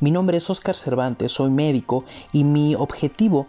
Mi nombre es Oscar Cervantes, soy médico y mi objetivo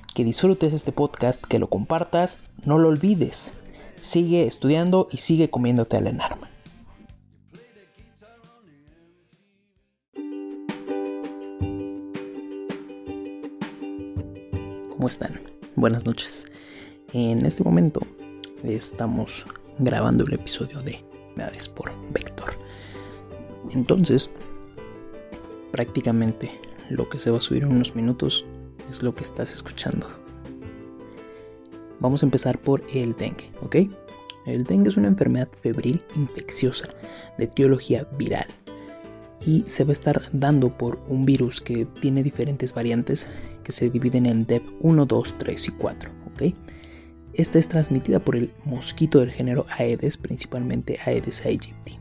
que disfrutes este podcast, que lo compartas, no lo olvides. Sigue estudiando y sigue comiéndote al enarma. ¿Cómo están? Buenas noches. En este momento estamos grabando el episodio de Medades por Vector. Entonces, prácticamente lo que se va a subir en unos minutos es lo que estás escuchando. Vamos a empezar por el dengue, ¿ok? El dengue es una enfermedad febril infecciosa de etiología viral y se va a estar dando por un virus que tiene diferentes variantes que se dividen en DEP 1, 2, 3 y 4, ¿ok? Esta es transmitida por el mosquito del género Aedes, principalmente Aedes aegypti.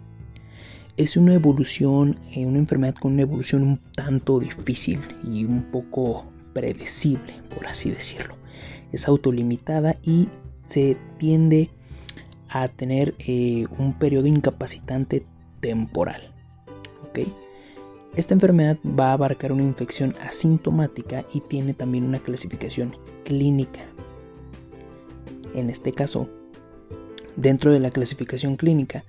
Es una evolución, eh, una enfermedad con una evolución un tanto difícil y un poco predecible, por así decirlo. Es autolimitada y se tiende a tener eh, un periodo incapacitante temporal. Esta enfermedad va a abarcar una infección asintomática y tiene también una clasificación clínica. En este caso, dentro de la clasificación clínica,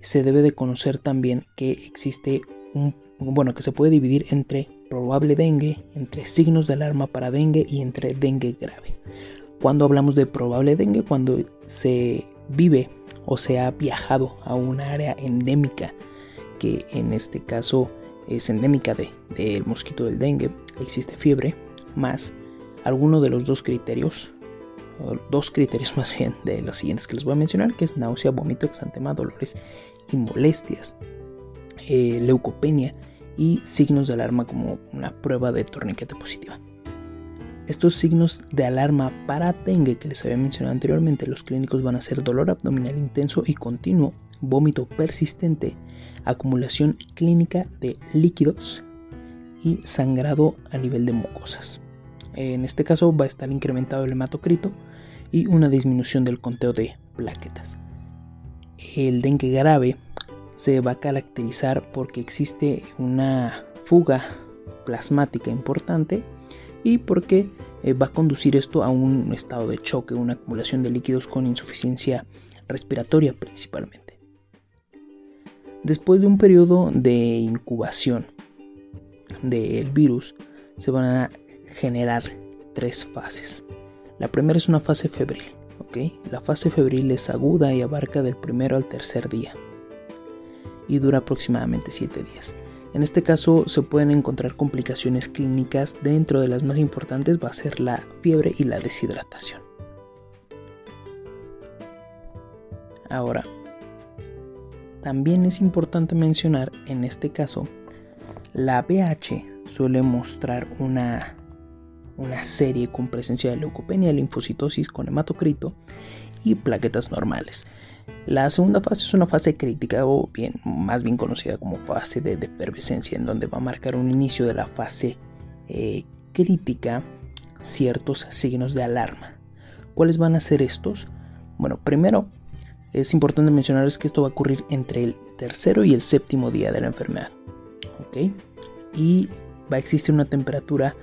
se debe de conocer también que existe un, bueno, que se puede dividir entre probable dengue, entre signos de alarma para dengue y entre dengue grave. Cuando hablamos de probable dengue, cuando se vive o se ha viajado a una área endémica, que en este caso es endémica del de, mosquito del dengue, existe fiebre, más alguno de los dos criterios, dos criterios más bien de los siguientes que les voy a mencionar, que es náusea, vómito, exantema, dolores y molestias, eh, leucopenia y signos de alarma como una prueba de torniquete positiva. Estos signos de alarma para dengue que les había mencionado anteriormente, los clínicos van a ser dolor abdominal intenso y continuo, vómito persistente, acumulación clínica de líquidos y sangrado a nivel de mucosas. En este caso va a estar incrementado el hematocrito y una disminución del conteo de plaquetas. El dengue grave se va a caracterizar porque existe una fuga plasmática importante y porque eh, va a conducir esto a un estado de choque, una acumulación de líquidos con insuficiencia respiratoria principalmente. Después de un periodo de incubación del virus, se van a generar tres fases. La primera es una fase febril. La fase febril es aguda y abarca del primero al tercer día y dura aproximadamente 7 días. En este caso se pueden encontrar complicaciones clínicas, dentro de las más importantes va a ser la fiebre y la deshidratación. Ahora, también es importante mencionar en este caso, la BH suele mostrar una una serie con presencia de leucopenia, linfocitosis con hematocrito y plaquetas normales. La segunda fase es una fase crítica o bien más bien conocida como fase de efervescencia en donde va a marcar un inicio de la fase eh, crítica ciertos signos de alarma. ¿Cuáles van a ser estos? Bueno, primero es importante mencionarles que esto va a ocurrir entre el tercero y el séptimo día de la enfermedad. ¿Ok? Y va a existir una temperatura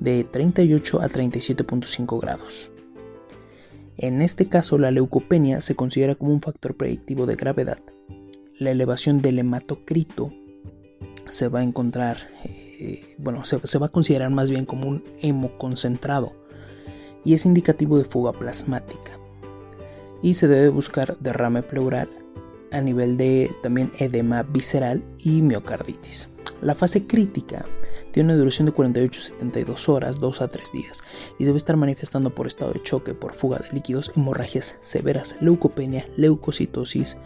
de 38 a 37.5 grados. En este caso, la leucopenia se considera como un factor predictivo de gravedad. La elevación del hematocrito se va a encontrar, eh, bueno, se, se va a considerar más bien como un hemo concentrado y es indicativo de fuga plasmática. Y se debe buscar derrame pleural a nivel de también edema visceral y miocarditis. La fase crítica tiene una duración de 48-72 horas, 2 a 3 días, y debe estar manifestando por estado de choque, por fuga de líquidos, hemorragias severas, leucopenia, leucocitosis,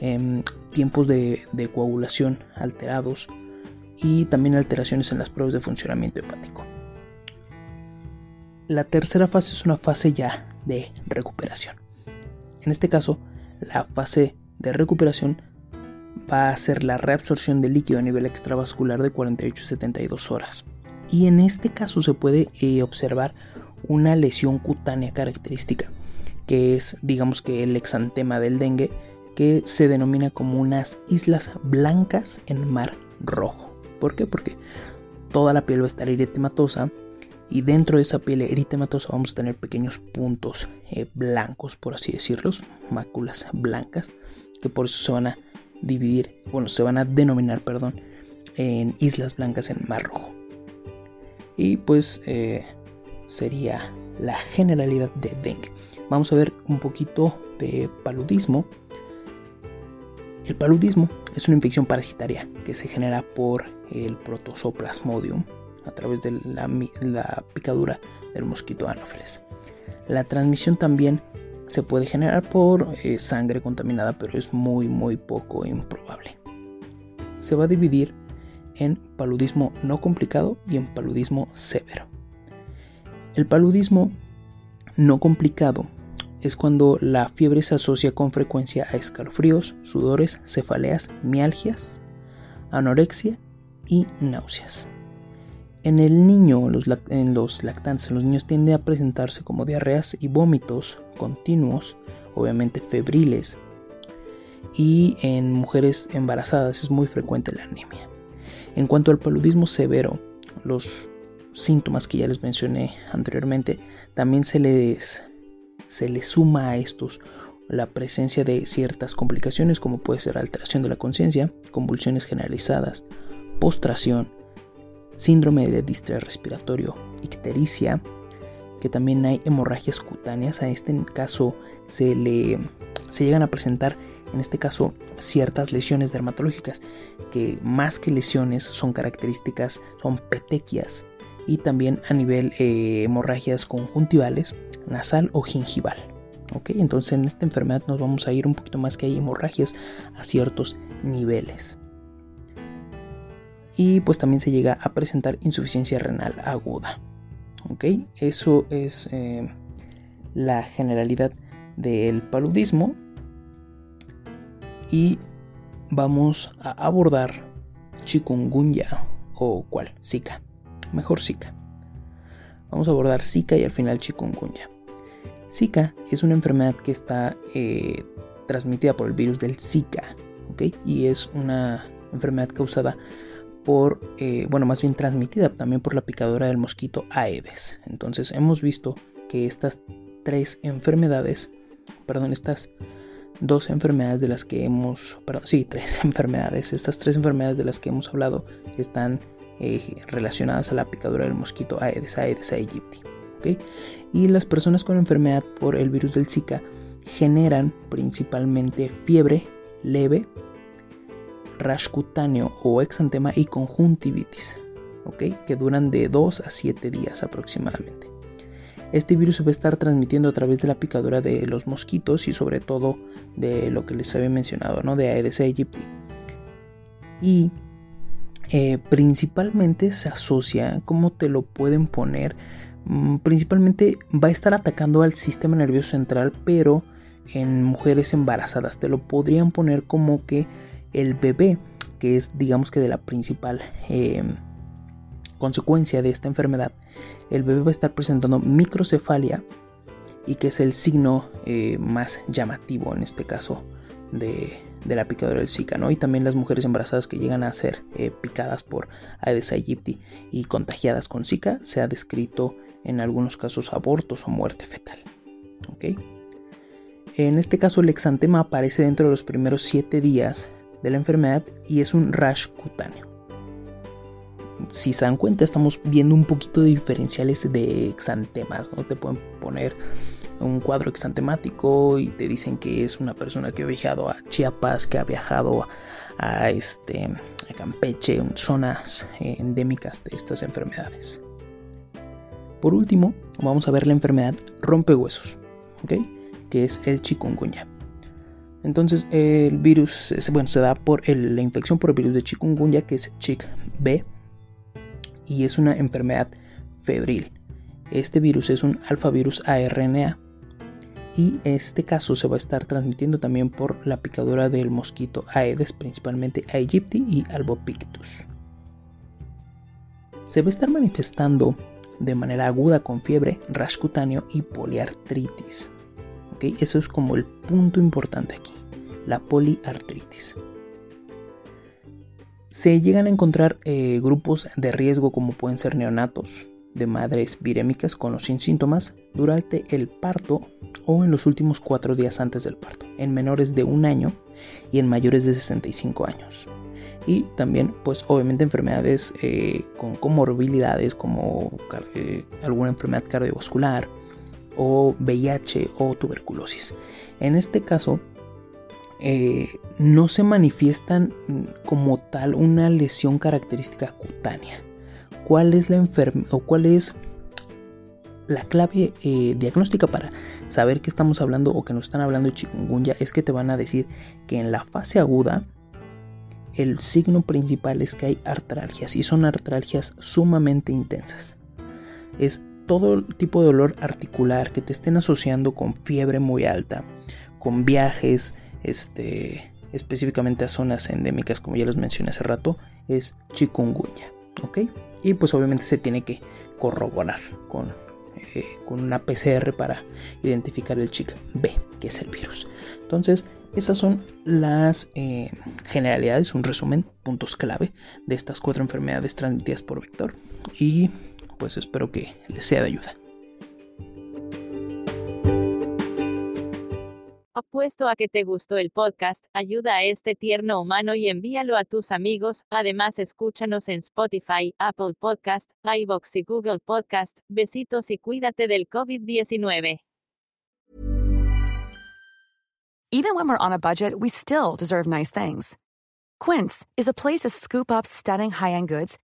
em, tiempos de, de coagulación alterados y también alteraciones en las pruebas de funcionamiento hepático. La tercera fase es una fase ya de recuperación. En este caso, la fase de recuperación va a ser la reabsorción de líquido a nivel extravascular de 48-72 horas. Y en este caso se puede eh, observar una lesión cutánea característica, que es digamos que el exantema del dengue, que se denomina como unas islas blancas en mar rojo. ¿Por qué? Porque toda la piel va a estar eritematosa y dentro de esa piel eritematosa vamos a tener pequeños puntos eh, blancos, por así decirlos, máculas blancas, que por eso se van a dividir, bueno, se van a denominar, perdón, en islas blancas en Mar Rojo. Y pues eh, sería la generalidad de dengue. Vamos a ver un poquito de paludismo. El paludismo es una infección parasitaria que se genera por el protosoplasmodium a través de la, picadura del mosquito Anopheles. La transmisión también se puede generar por eh, sangre contaminada, pero es muy muy poco improbable. Se va a dividir en paludismo no complicado y en paludismo severo. El paludismo no complicado es cuando la fiebre se asocia con frecuencia a escalofríos, sudores, cefaleas, mialgias, anorexia y náuseas. En el niño, en los lactantes, los niños tienden a presentarse como diarreas y vómitos continuos, obviamente febriles. Y en mujeres embarazadas es muy frecuente la anemia. En cuanto al paludismo severo, los síntomas que ya les mencioné anteriormente, también se les, se les suma a estos la presencia de ciertas complicaciones como puede ser alteración de la conciencia, convulsiones generalizadas, postración, síndrome de distrés respiratorio, ictericia, que también hay hemorragias cutáneas. A este caso se le se llegan a presentar en este caso ciertas lesiones dermatológicas que más que lesiones son características, son petequias y también a nivel eh, hemorragias conjuntivales, nasal o gingival. ¿ok? Entonces en esta enfermedad nos vamos a ir un poquito más que hay hemorragias a ciertos niveles y pues también se llega a presentar insuficiencia renal aguda. ¿Ok? Eso es eh, la generalidad del paludismo y vamos a abordar chikungunya o cuál, Zika. Mejor Zika. Vamos a abordar Zika y al final chikungunya. Zika es una enfermedad que está eh, transmitida por el virus del Zika, ¿ok? Y es una enfermedad causada por, eh, bueno, más bien transmitida también por la picadura del mosquito Aedes. Entonces hemos visto que estas tres enfermedades, perdón, estas dos enfermedades de las que hemos, perdón, sí, tres enfermedades, estas tres enfermedades de las que hemos hablado están eh, relacionadas a la picadura del mosquito Aedes Aedes aegypti. Y las personas con enfermedad por el virus del Zika generan principalmente fiebre leve, rash cutáneo o exantema y conjuntivitis, ¿okay? que duran de 2 a 7 días aproximadamente. Este virus se va a estar transmitiendo a través de la picadura de los mosquitos y sobre todo de lo que les había mencionado, ¿no? de Aedes aegypti. Y eh, principalmente se asocia, ¿cómo te lo pueden poner? Mm, principalmente va a estar atacando al sistema nervioso central, pero en mujeres embarazadas. Te lo podrían poner como que el bebé, que es digamos que de la principal eh, consecuencia de esta enfermedad, el bebé va a estar presentando microcefalia y que es el signo eh, más llamativo en este caso de, la picadura del Zika, ¿no? Y también las mujeres embarazadas que llegan a ser eh, picadas por Aedes aegypti y contagiadas con Zika, se ha descrito en algunos casos abortos o muerte fetal. En este caso el exantema aparece dentro de los primeros 7 días de la enfermedad y es un rash cutáneo. Si se dan cuenta estamos viendo un poquito de diferenciales de exantemas, ¿no? Te pueden poner un cuadro exantemático y te dicen que es una persona que ha viajado a Chiapas, que ha viajado a, este, a Campeche, zonas eh, endémicas de estas enfermedades. Por último, vamos a ver la enfermedad rompehuesos, que es el chikungunya. Entonces, el virus bueno, se da por la infección por el virus de chikungunya, que es CHIK-B, y es una enfermedad febril. Este virus es un alfavirus ARNA y este caso se va a estar transmitiendo también por la picadura del mosquito Aedes, principalmente Aegypti y Albopictus. Se va a estar manifestando de manera aguda con fiebre, rash cutáneo y poliartritis. Eso es como el punto importante aquí, la poliartritis. Se llegan a encontrar eh, grupos de riesgo como pueden ser neonatos, de madres virémicas con o sin síntomas durante el parto o en los últimos cuatro días antes del parto, en menores de un año y en mayores de 65 años. Y también, pues obviamente enfermedades eh, con comorbilidades como eh, alguna enfermedad cardiovascular o VIH o tuberculosis. En este caso, eh, no se manifiestan como tal una lesión característica cutánea cuál es la enfermedad o cuál es la clave eh, diagnóstica para saber que estamos hablando o que nos están hablando de chikungunya es que te van a decir que en la fase aguda el signo principal es que hay artralgias y son artralgias sumamente intensas. Es todo tipo de dolor articular que te estén asociando con fiebre muy alta, con viajes, este, específicamente a zonas endémicas como ya les mencioné hace rato, es chikungunya. ¿ok? Y pues obviamente se tiene que corroborar con, eh, con una PCR para identificar el chic B, que es el virus. Entonces, esas son las eh, generalidades, un resumen, puntos clave de estas cuatro enfermedades transmitidas por vector. Y pues espero que les sea de ayuda. Apuesto a que te gustó el podcast, ayuda a este tierno humano y envíalo a tus amigos. Además, escúchanos en Spotify, Apple Podcast, iBox y Google Podcast. Besitos y cuídate del COVID-19. Even when we're on a budget, we still deserve nice things. Quince is a place to scoop up stunning high-end goods